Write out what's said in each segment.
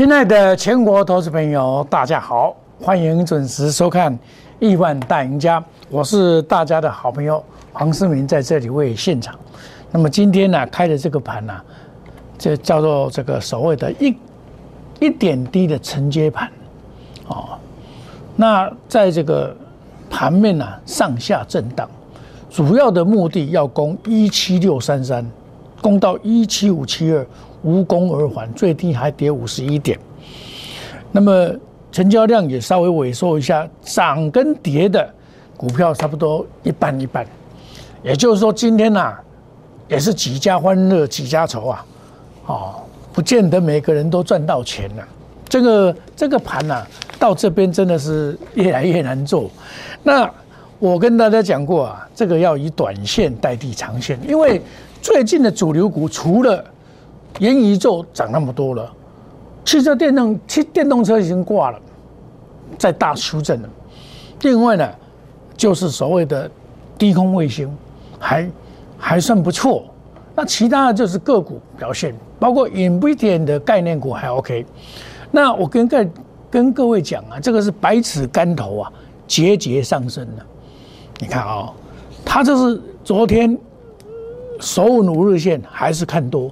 亲爱的全国投资朋友，大家好，欢迎准时收看《亿万大赢家》，我是大家的好朋友黄世明，在这里为现场。那么今天呢，开的这个盘呢，这叫做这个所谓的一一点低的承接盘，哦，那在这个盘面呢上下震荡，主要的目的要攻一七六三三，攻到一七五七二。无功而返，最低还跌五十一点。那么成交量也稍微萎缩一下，涨跟跌的股票差不多一半一半。也就是说，今天呐，也是几家欢乐几家愁啊，哦，不见得每个人都赚到钱了。这个这个盘呐，到这边真的是越来越难做。那我跟大家讲过啊，这个要以短线代替长线，因为最近的主流股除了元宇宙涨那么多了，汽车电动汽电动车已经挂了，在大修正了。另外呢，就是所谓的低空卫星，还还算不错。那其他的就是个股表现，包括 Nvidia 的概念股还 OK。那我跟各跟各位讲啊，这个是百尺竿头啊，节节上升的。你看啊，它这是昨天首五日线还是看多。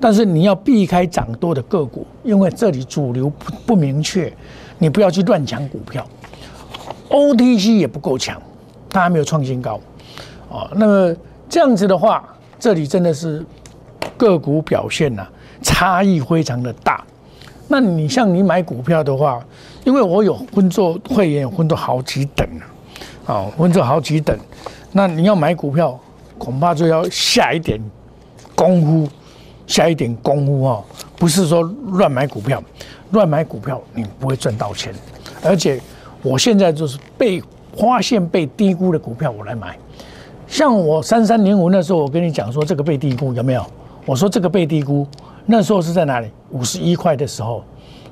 但是你要避开涨多的个股，因为这里主流不不明确，你不要去乱抢股票。OTC 也不够强，它还没有创新高，哦，那么这样子的话，这里真的是个股表现呐，差异非常的大。那你像你买股票的话，因为我有分做会员，分做好几等啊，哦，分做好几等，那你要买股票，恐怕就要下一点功夫。下一点功夫哦，不是说乱买股票，乱买股票你不会赚到钱。而且我现在就是被发现被低估的股票我来买，像我三三零五那时候我跟你讲说这个被低估有没有？我说这个被低估，那时候是在哪里？五十一块的时候，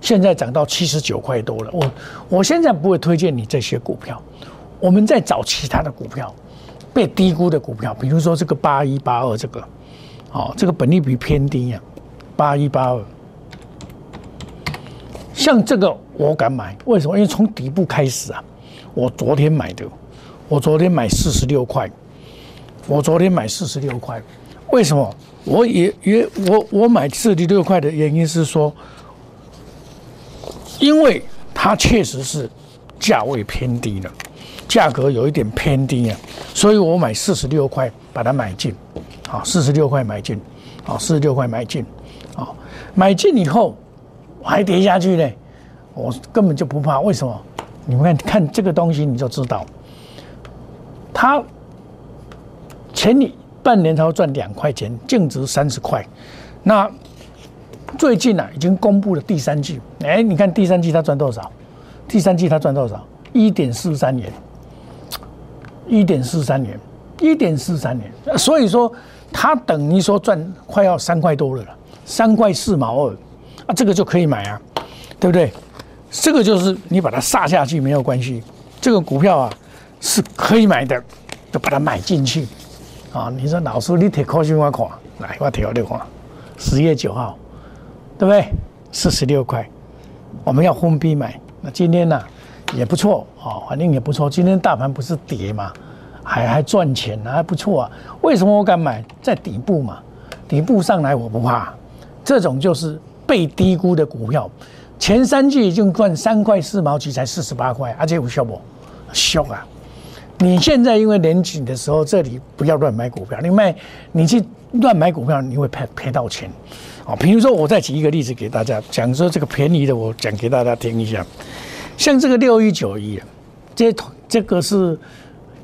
现在涨到七十九块多了。我我现在不会推荐你这些股票，我们在找其他的股票，被低估的股票，比如说这个八一八二这个。哦，这个本利比偏低呀，八一八二。像这个我敢买，为什么？因为从底部开始啊，我昨天买的，我昨天买四十六块，我昨天买四十六块，为什么？我也也我我买四十六块的原因是说，因为它确实是价位偏低了，价格有一点偏低啊，所以我买四十六块把它买进。好，四十六块买进，好，四十六块买进，好，买进以后还跌下去呢，我根本就不怕，为什么？你们看看这个东西你就知道，它前你半年才赚两块钱，净值三十块，那最近呢已经公布了第三季，哎，你看第三季它赚多少？第三季它赚多少？一点四三元，一点四三年，一点四三年，所以说。它等于说赚快要三块多了了，三块四毛二，啊，这个就可以买啊，对不对？这个就是你把它杀下去没有关系，这个股票啊是可以买的，就把它买进去啊。你说老师，你提高兴我看，来我提好你看，十月九号，对不对？四十六块，我们要分批买。那今天呢也不错啊，反正也不错。今天大盘不是跌嘛？还还赚钱呢，还不错啊！为什么我敢买？在底部嘛，底部上来我不怕。这种就是被低估的股票，前三季已经赚三块四毛几，才四十八块，而且有效不？凶啊！你现在因为年紧的时候，这里不要乱买股票，你卖你去乱买股票，你会赔赔到钱。哦，比如说我再举一个例子给大家讲，说这个便宜的，我讲给大家听一下。像这个六一九一，这这个是。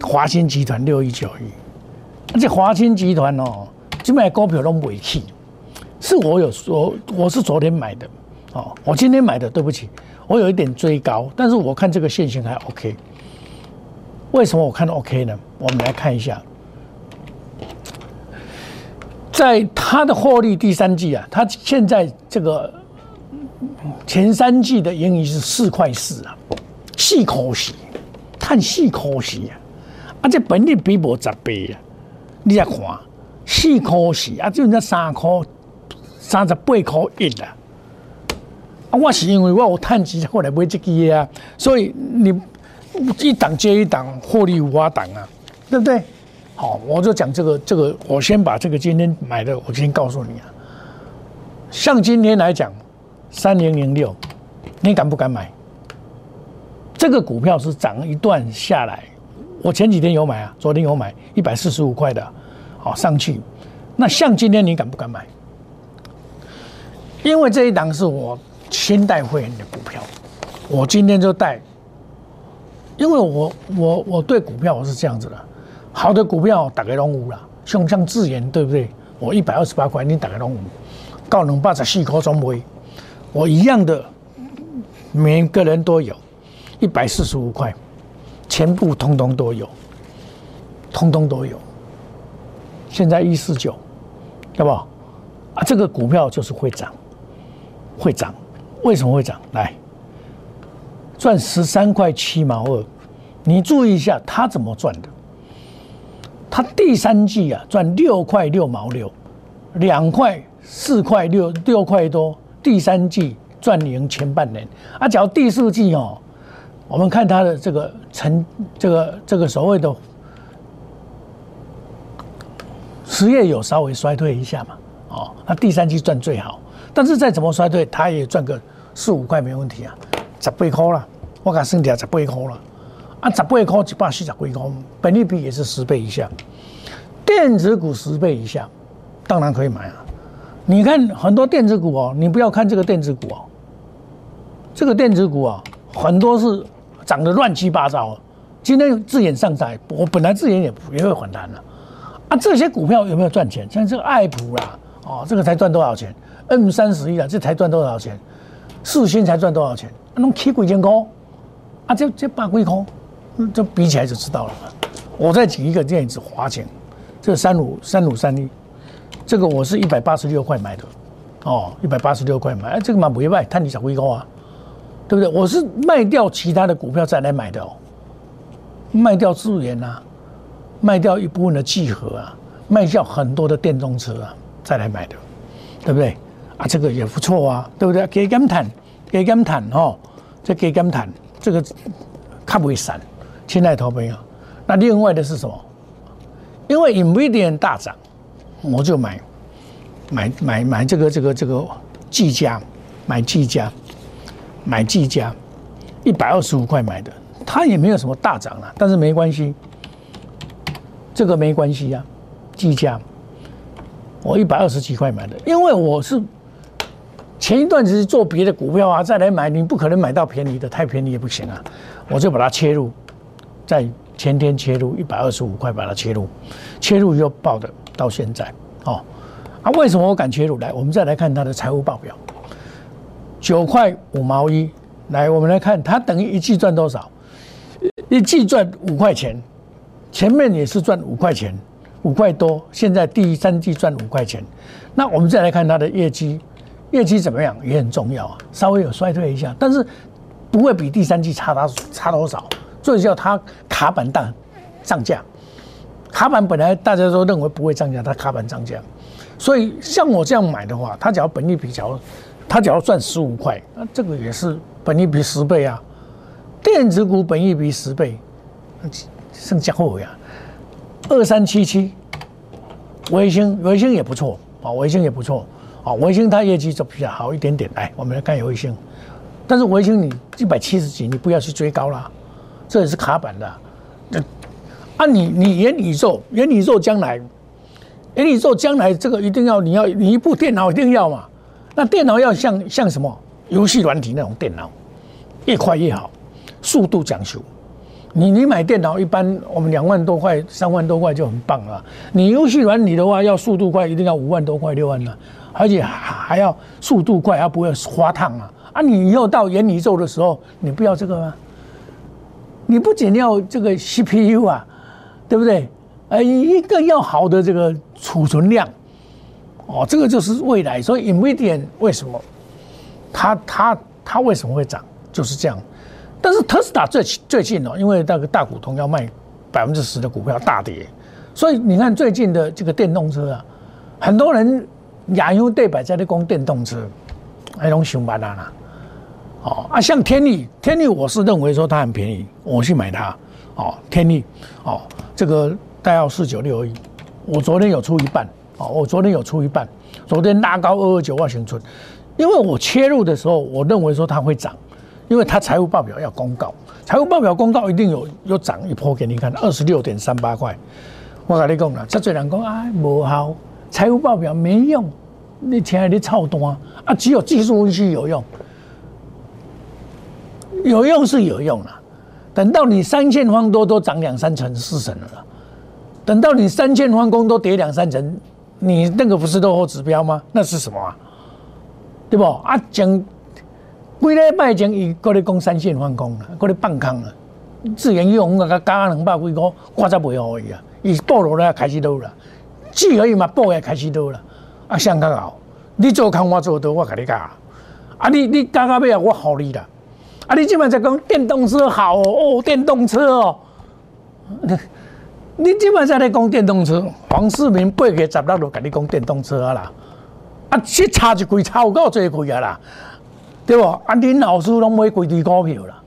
华兴集团六一九一，这华兴集团哦，基本股票都尾气，是我有说我是昨天买的，哦，我今天买的，对不起，我有一点追高，但是我看这个线型还 OK。为什么我看 OK 呢？我们来看一下，在它的获利第三季啊，它现在这个前三季的盈余是四块四啊，细可惜，叹四块四啊。啊，这本利比无十倍啊！你再看，四块四啊，就那三块三十八块一啊！啊，我是因为我有趁钱后来买这支啊，所以你一档接一档获利无法档啊，对不对？好，我就讲这个这个，我先把这个今天买的，我先告诉你啊。像今天来讲，三零零六，你敢不敢买？这个股票是涨一段下来，我前几天有买啊，昨天有买一百四十五块的，好上去。那像今天你敢不敢买？因为这一档是我先带会员的股票，我今天就带。因为我我我对股票我是这样子的，好的股票打开龙五了，像像智研对不对？我一百二十八块，你打开龙五，高能八十四块中位，我一样的，每个人都有，一百四十五块，全部通通都有，通通都有。现在一四九，对不？啊，这个股票就是会涨。会涨，为什么会涨？来，赚十三块七毛二，你注意一下，他怎么赚的？他第三季啊赚六块六毛六，两块四块六六块多，第三季赚赢前半年。啊，假如第四季哦，我们看它的这个成这个这个所谓的实业有稍微衰退一下嘛，哦，那第三季赚最好。但是再怎么衰退，它也赚个四五块没问题啊，十八块了，我讲剩下十八块了，啊，十八块一百四十几块，本利比也是十倍以下，电子股十倍以下，当然可以买啊。你看很多电子股哦，你不要看这个电子股哦，这个电子股啊，很多是涨得乱七八糟。今天自研上台，我本来自研也也会反弹了，啊，这些股票有没有赚钱？像这个爱普啦，哦，这个才赚多少钱？M 三十一啊，这才赚多少钱？四星才赚多少钱？弄七几千块啊，这这八几块，这比起来就知道了。我再举一个电子华钱，这三五三五三一，这个我是一百八十六块买的，哦，一百八十六块买，哎，这个嘛不卖，探你小龟高啊，对不对？我是卖掉其他的股票再来买的哦，卖掉资源啊，卖掉一部分的聚合啊，卖掉很多的电动车啊，再来买的，对不对？啊，这个也不错啊，对不对？给减谈，给减谈哦，这给减谈，这个看不会散，亲爱的朋友。那另外的是什么？因为 Nvidia 大涨，我就买买买买这个这个这个技嘉，买技嘉，买技嘉，一百二十五块买的，它也没有什么大涨了，但是没关系，这个没关系呀，技嘉，我一百二十几块买的，因为我是。前一段只是做别的股票啊，再来买，你不可能买到便宜的，太便宜也不行啊。我就把它切入，在前天切入一百二十五块把它切入，切入又爆的到现在哦。啊，为什么我敢切入？来，我们再来看它的财务报表，九块五毛一。来，我们来看它等于一季赚多少？一季赚五块钱，前面也是赚五块钱，五块多。现在第三季赚五块钱，那我们再来看它的业绩。业绩怎么样也很重要啊，稍微有衰退一下，但是不会比第三季差到差多少。最主要它卡板档上架，卡板本来大家都认为不会涨价，它卡板涨价，所以像我这样买的话，它只要本利比，较它只要赚十五块，那这个也是本利比十倍啊。电子股本利比十倍，剩加后呀，二三七七，微星微星也不错啊，微星也不错。啊，维星它业绩就比较好一点点。来，我们来看维星，但是维星你一百七十几，你不要去追高啦，这也是卡板的。那，你你元宇宙，元宇宙将来，元宇宙将来这个一定要你要你一部电脑一定要嘛？那电脑要像像什么游戏软体那种电脑，越快越好，速度讲究。你你买电脑一般我们两万多块、三万多块就很棒了。你游戏软体的话，要速度快，一定要五万多块、六万了。而且还要速度快，而不会花烫啊！啊，你以后到元宇宙的时候，你不要这个吗？你不仅要这个 CPU 啊，对不对？呃，一个要好的这个储存量，哦，这个就是未来。所以 Nvidia 为什么它它它为什么会涨，就是这样。但是特斯拉最最近哦，因为那个大股东要卖百分之十的股票大跌，所以你看最近的这个电动车啊，很多人。亚优对白在那讲电动车，还拢上班啊啦，哦啊，像天利，天利我是认为说它很便宜，我去买它。哦，天利，哦，这个大要四九六而已。我昨天有出一半，哦，我昨天有出一半。昨天拉高二二九万行存，因为我切入的时候，我认为说它会涨，因为它财务报表要公告，财务报表公告一定有有涨一波给你看，二十六点三八块。我跟你讲了，这最人讲啊，无效，财务报表没用，你听下你操单啊，只有技术分析有用。有用是有用了，等到你三线方多都涨两三成四成了，等到你三线方工都跌两三成，你那个不是落后指标吗？那是什么啊？对不？啊，讲几礼拜前伊过来讲三线方工了，过来放空了，自然用啊，加两百几个，我才袂好伊啊，伊报落来开始倒了，只可以嘛报也开始倒了，啊，相较好，你做空我做多，我甲你加，啊，啊你你加到尾啊，我好你啦。啊！你今晚在讲电动车好哦，电动车哦，你今晚在在讲电动车，黄世明八月十六就跟你讲电动车啊啦，啊，去差一贵差有够多贵啊啦，对不？啊，恁老师拢买几堆股票啦，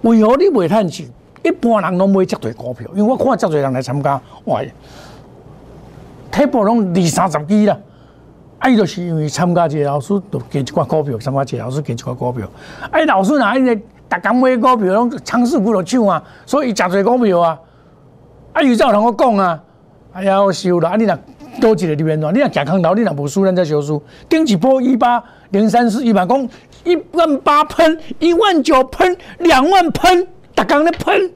为何你袂趁钱？一般人拢买遮多股票，因为我看遮多人来参加，哇，体部拢二三十支啦。啊，伊就是因为参加这个老师，就给一寡股票；参加这个老师，给一寡股票。哎，老师哪一个逐工买股票，拢尝试股落抢啊，所以伊真侪股票啊。啊，有照同我讲啊，哎呀，我收了。啊，你若多一个里面喏，你若行空头，你若无输，咱再收输。顶一波一八零三四一百公，一万八喷，一万九喷，两万喷，逐工咧喷，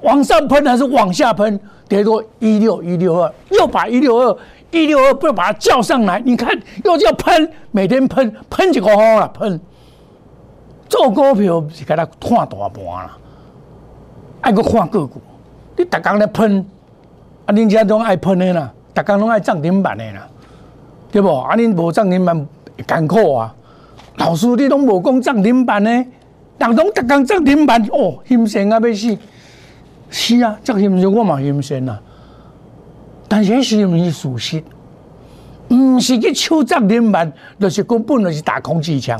往上喷还是往下喷？跌多一六一六二，又把一六二。一六二不要把它叫上来，你看又叫喷，每天喷喷几个号了，喷做股票是给他看大盘啦，爱个看个股，你逐工咧喷，啊，恁家拢爱喷的啦，逐工拢爱涨停板的啦，对不？啊，恁无涨停板艰苦啊，老师你拢无讲涨停板呢，人拢逐工涨停板哦，心酸啊要死，是啊，这心酸我嘛心酸啊。但是是毋是事实，毋是去抢涨停板，就是根本就是打空气枪。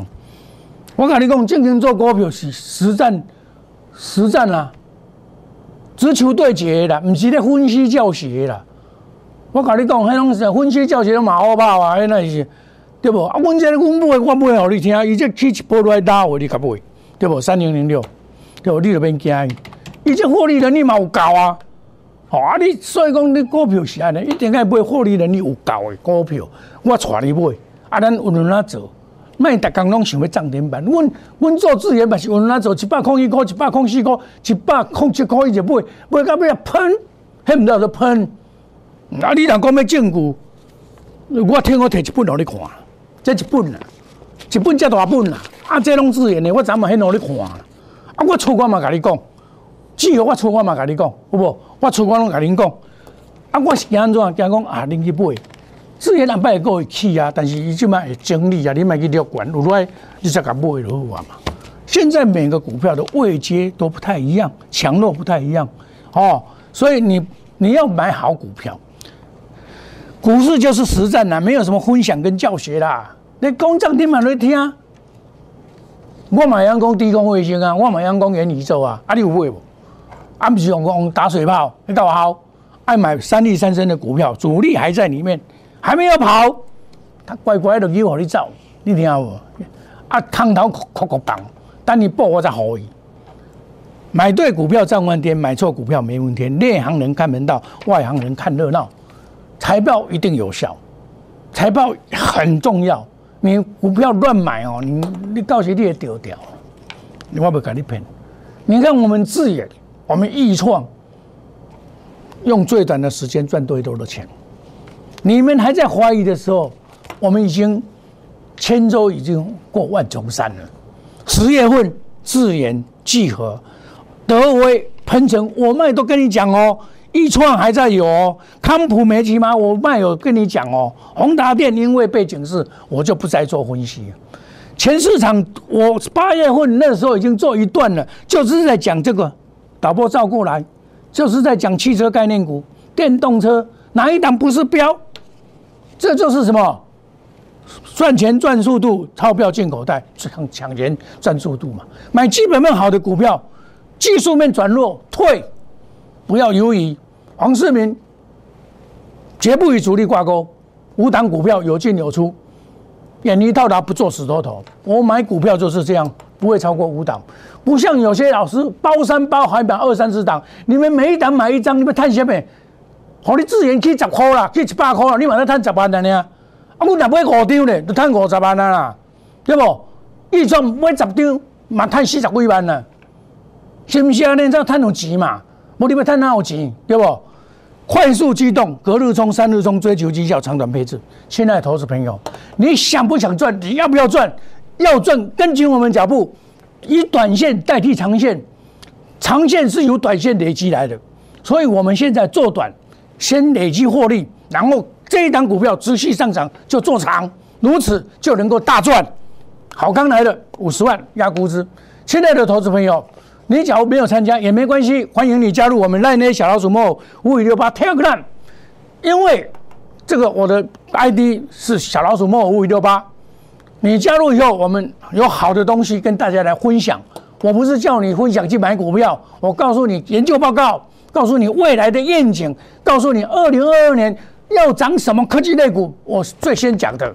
我跟你讲，正经做股票是实战，实战啦，直球对决啦，毋是咧分析教学啦。我跟你讲，迄种是分析教学都马后炮啊，迄那是对不？啊，阮这阮买，我买互你听，伊这起一波来打我，你甲买，对不？三零零六，对不？你就免惊伊，伊这获利能力嘛有够啊。哦，啊！你所以讲，你股票是安尼，一定要买获利能力有够的股票，我带你买。啊，咱有哪做？卖逐工拢想要涨停板。阮阮做资源嘛是有哪做？一百空一块，一百空四块，一百空七块伊就买，买到尾啊喷，迄毋到就喷。啊，你若讲要证据，我听我摕一本互你看，这一本啊，一本遮大本啊。啊，这拢资源的，我昨晚迄互你看。啊，我出我嘛甲你讲。只要我出我嘛，甲你讲，好不？我出我拢甲恁讲。啊，我是惊安怎？惊讲啊，恁去买。自然人摆会会起啊，但是伊即摆会整理啊，你卖去乐观，有来你再甲买就好啊嘛。现在每个股票的位阶都不太一样，强弱不太一样，哦，所以你你要买好股票。股市就是实战啊，没有什么分享跟教学啦。你讲涨停板你听，我买阳光低空卫星啊，我买阳光元宇宙啊，啊，你有买无？啊，不是用讲打水泡，你搞好，爱买三利三升的股票，主力还在里面，还没有跑，他乖乖的给我你走，你听无？啊，空头哭哭棒，等你报我再好伊。买对股票赚万天，买错股票没问题。内行人看门道，外行人看热闹。财报一定有效，财报很重要。你股票乱买哦，你你到时你也丢掉，我不跟你骗。你看我们自眼。我们易创用最短的时间赚最多的钱。你们还在怀疑的时候，我们已经千舟已经过万重山了。十月份自研聚合、德威喷泉，我卖都跟你讲哦。易创还在有哦，康普没起码我卖有跟你讲哦。宏达电因为背景是，我就不再做分析。全市场我八月份那时候已经做一段了，就是在讲这个。导播照过来，就是在讲汽车概念股、电动车哪一档不是标？这就是什么？赚钱赚速度，钞票进口袋，抢抢钱赚速度嘛。买基本面好的股票，技术面转弱退，不要犹豫。黄世明绝不与主力挂钩，五档股票有进有出，远离到达不做死多头。我买股票就是这样，不会超过五档，不像有些老师包山包海买二三十档，你们每一档买一张，你们贪什么？好，你自然去十块啦，去一百块啦，你嘛在赚十万的呢？啊，我若买五张咧，就赚五十万啦，对不？一张买十张，嘛赚四十几万啦，是不是啊？你这赚有钱嘛？无你要赚哪有钱？对不？快速机动，隔日冲，三日冲，追求绩效，长短配置。亲爱的投资朋友，你想不想赚？你要不要赚？要赚，跟紧我们脚步，以短线代替长线，长线是由短线累积来的，所以我们现在做短。先累积获利，然后这一档股票持续上涨就做长，如此就能够大赚。好，刚来的五十万压估值，亲爱的投资朋友，你假如没有参加也没关系，欢迎你加入我们赖内小老鼠莫五五六八 Telegram，因为这个我的 ID 是小老鼠莫五五六八，你加入以后，我们有好的东西跟大家来分享。我不是叫你分享去买股票，我告诉你研究报告。告诉你未来的愿景，告诉你二零二二年要涨什么科技类股，我是最先讲的，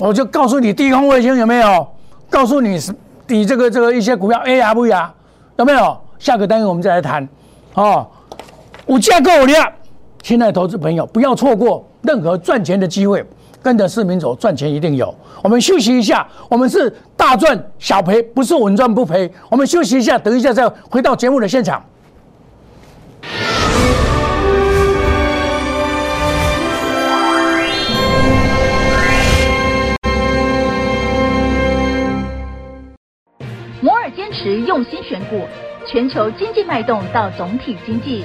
我就告诉你低空卫星有没有？告诉你是你这个这个一些股票 A R 不 R 有没有？下个单元我们再来谈。哦，五价够了，亲爱的投资朋友，不要错过任何赚钱的机会，跟着市民走，赚钱一定有。我们休息一下，我们是大赚小赔，不是稳赚不赔。我们休息一下，等一下再回到节目的现场。摩尔坚持用心选股，全球经济脉动到总体经济，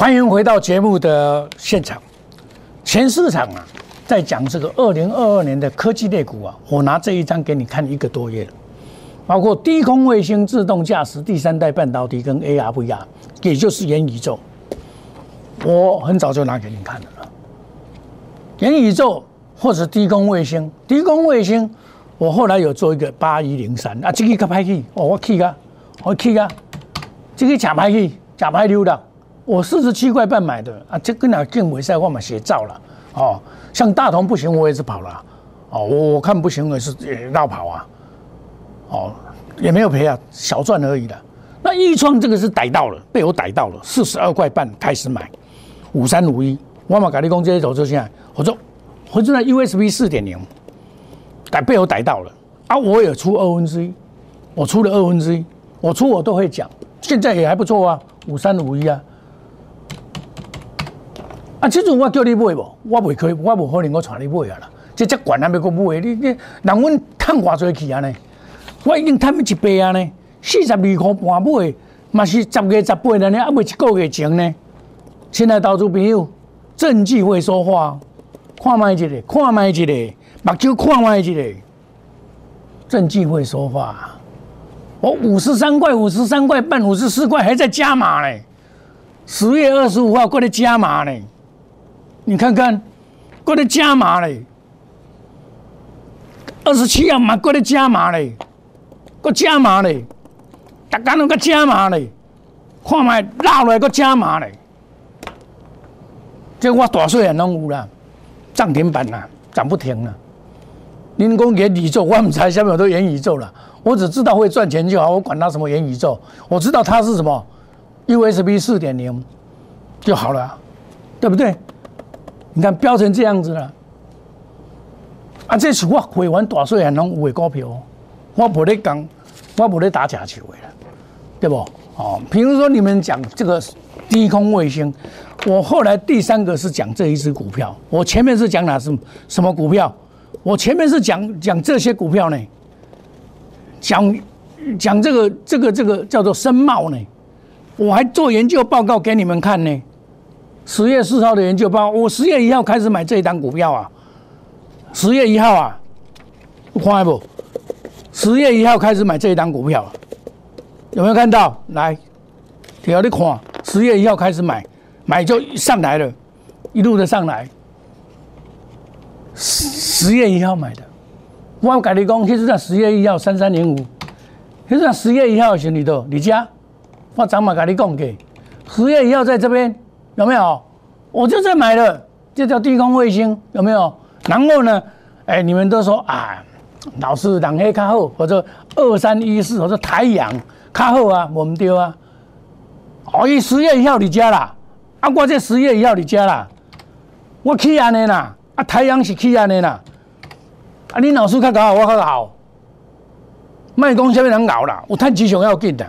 欢迎回到节目的现场，全市场啊。在讲这个二零二二年的科技类股啊，我拿这一张给你看一个多月了，包括低空卫星、自动驾驶、第三代半导体跟 AR、VR，也就是元宇宙，我很早就拿给你看了。元宇宙或者低空卫星，低空卫星，我后来有做一个八一零三啊，这个可拍去哦，我去啊，我去啊，这个假拍去，假拍溜了，我四十七块半买的啊，这跟哪进尾赛我嘛写照了哦。像大同不行，我也是跑了，哦，我我看不行，我也是也绕跑啊，哦，也没有赔啊，小赚而已的。那易创这个是逮到了，被我逮到了，四十二块半开始买，五三五一，我马改利工这些投资现在，我说，我正在 USB 四点零，逮被我逮到了啊，我也出二分之一，我出了二分之一，我出我都会讲，现在也还不错啊，五三五一啊。啊，这种我叫你买无，我未可以，我无可能我带你买啊啦。这只管还要阁买，你你，人阮趁偌济去啊呢？我已经趁一倍啊呢，四十二块半买，嘛是十月十八了呢，还未一个月前呢。亲爱投资朋友，证据会说话，看卖一个，看卖一个，目睭看卖一个，证据会说话。我五十三块，五十三块半，五十四块还在加码呢。十月二十五号过来加码呢。你看看，过来加码嘞，二十七号嘛过来加码嘞，过加码嘞，大家拢搁加码嘞，看卖落来搁加码嘞，这我大岁人拢有啦，涨停板啦，涨不停啦，您讲元宇宙，我唔知下面有多元宇宙了。我只知道会赚钱就好，我管它什么元宇宙，我知道它是什么 USB 四点零就好了，对不对？你看标成这样子了，啊，这是我会员大岁还能买股票，我不咧讲，我不咧打假球的，对不？哦，比如说你们讲这个低空卫星，我后来第三个是讲这一只股票，我前面是讲哪是什么股票？我前面是讲讲这些股票呢，讲讲这个这个这个叫做深茂呢，我还做研究报告给你们看呢。十月四号的研究报，我十月一号开始买这一档股票啊。十月一号啊，看不？十月一号开始买这一档股票，有没有看到？来，条你看，十月一号开始买，买就上来了，一路的上来。十月一号买的，我跟你讲，其实在十月一号三三零五，其实在十月一号时里头，你家，我早嘛跟你讲给，十月一号在这边。有没有？我就在买了，这叫低空卫星，有没有？然后呢？哎，你们都说啊，老师两黑卡后，或者二三一四，或者太阳卡后啊，我们丢啊。哦，伊十月一号你加啦，啊，我这十月一号你加啦，我去安尼啦，啊，太阳是去安尼啦，啊，你老师较搞，我较好，卖讲什么人搞啦？有赚钱上要紧的，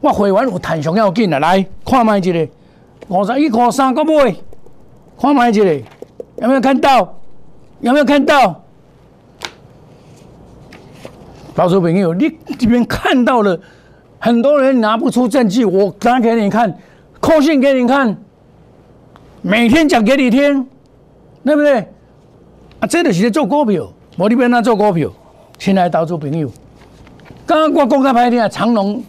我会员有赚上要紧的，来看卖一个。五十一块三个买，看买一个，有没有看到？有没有看到？老师朋友，你这边看到了，很多人拿不出证据，我拿给你看，扣信给你看，每天讲给你听，对不对？啊，这就是做股票，我这边那做股票，亲爱的投资朋友，刚刚我讲个歹听，长隆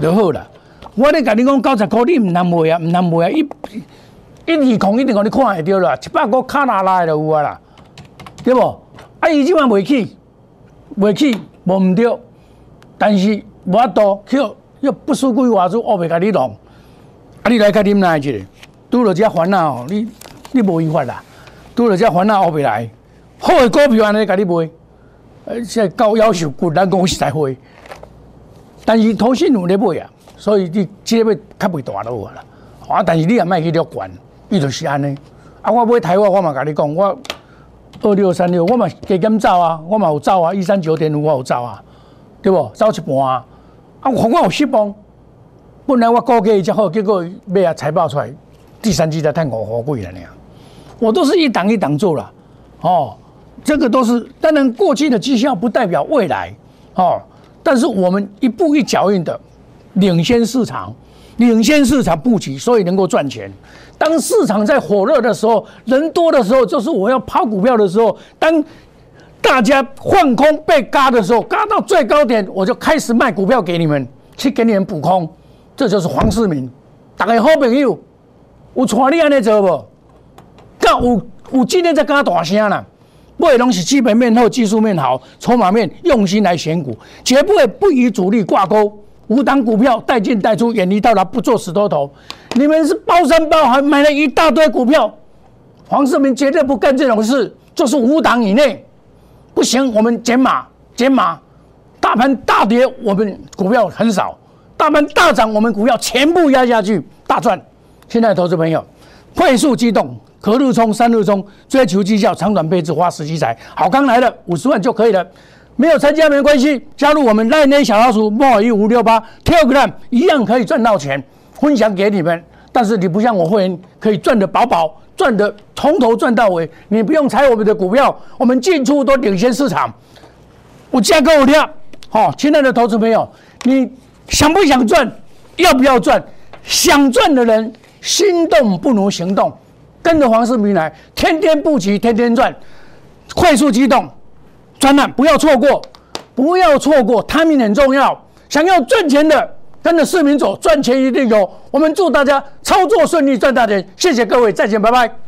就好了。我咧甲你讲九十块，你唔难卖啊，唔难卖啊！一一二空一定互你看会着啦，一百块卡拉拉就有啊啦，对无？啊，伊即晚袂起，袂起无毋对，但是无法度，叫要不输规划子，我袂甲你弄。啊，你来甲啉来一个，拄着遮烦恼，你你无办法啦，拄着遮烦恼学袂来。好诶股票安尼甲你卖，而且高要求股，咱讲实在会，但是投信有咧买啊。所以你这个要较袂大落啊啦，啊！但是你也莫去了管，伊就是安尼。啊，我买台湾，我嘛甲你讲，我二六三六，我嘛加减走啊，我嘛有走啊，一三九点五我有走啊，对不？走一半啊，啊，我我有失望。本来我估计较好，结果尾啊财报出来，第三季才赚五毫贵了呢。我都是一档一档做了，哦，这个都是当然过去的绩效不代表未来，哦，但是我们一步一脚印的。领先市场，领先市场布局，所以能够赚钱。当市场在火热的时候，人多的时候，就是我要抛股票的时候。当大家换空被嘎的时候，嘎到最高点，我就开始卖股票给你们，去给你们补空。这就是黄世明，大家好朋友，有传你安尼做不？噶有有今天在跟他大声啦，买东西基本面好，技术面好，筹码面用心来选股，绝不会不与主力挂钩。五档股票带进带出，远离到达，不做死多头。你们是包山包海买了一大堆股票，黄世明绝对不干这种事，就是五档以内不行，我们减码减码。大盘大跌，我们股票很少；大盘大涨，我们股票全部压下去，大赚。现在投资朋友快速机动，隔日冲，三日冲，追求绩效，长短配置，花时机财。好康来了，五十万就可以了。没有参加没关系，加入我们赖内小老鼠莫一五六八 Telegram 一样可以赚到钱，分享给你们。但是你不像我会员可以赚的饱饱，赚的从头赚到尾，你不用猜我们的股票，我们进出都领先市场。我价格我跳，好，亲爱的投资朋友，你想不想赚？要不要赚？想赚的人心动不如行动，跟着黄世明来，天天布局，天天赚，快速机动。专栏不要错过，不要错过，timing 很重要。想要赚钱的，跟着市民走，赚钱一定有。我们祝大家操作顺利，赚大钱。谢谢各位，再见，拜拜。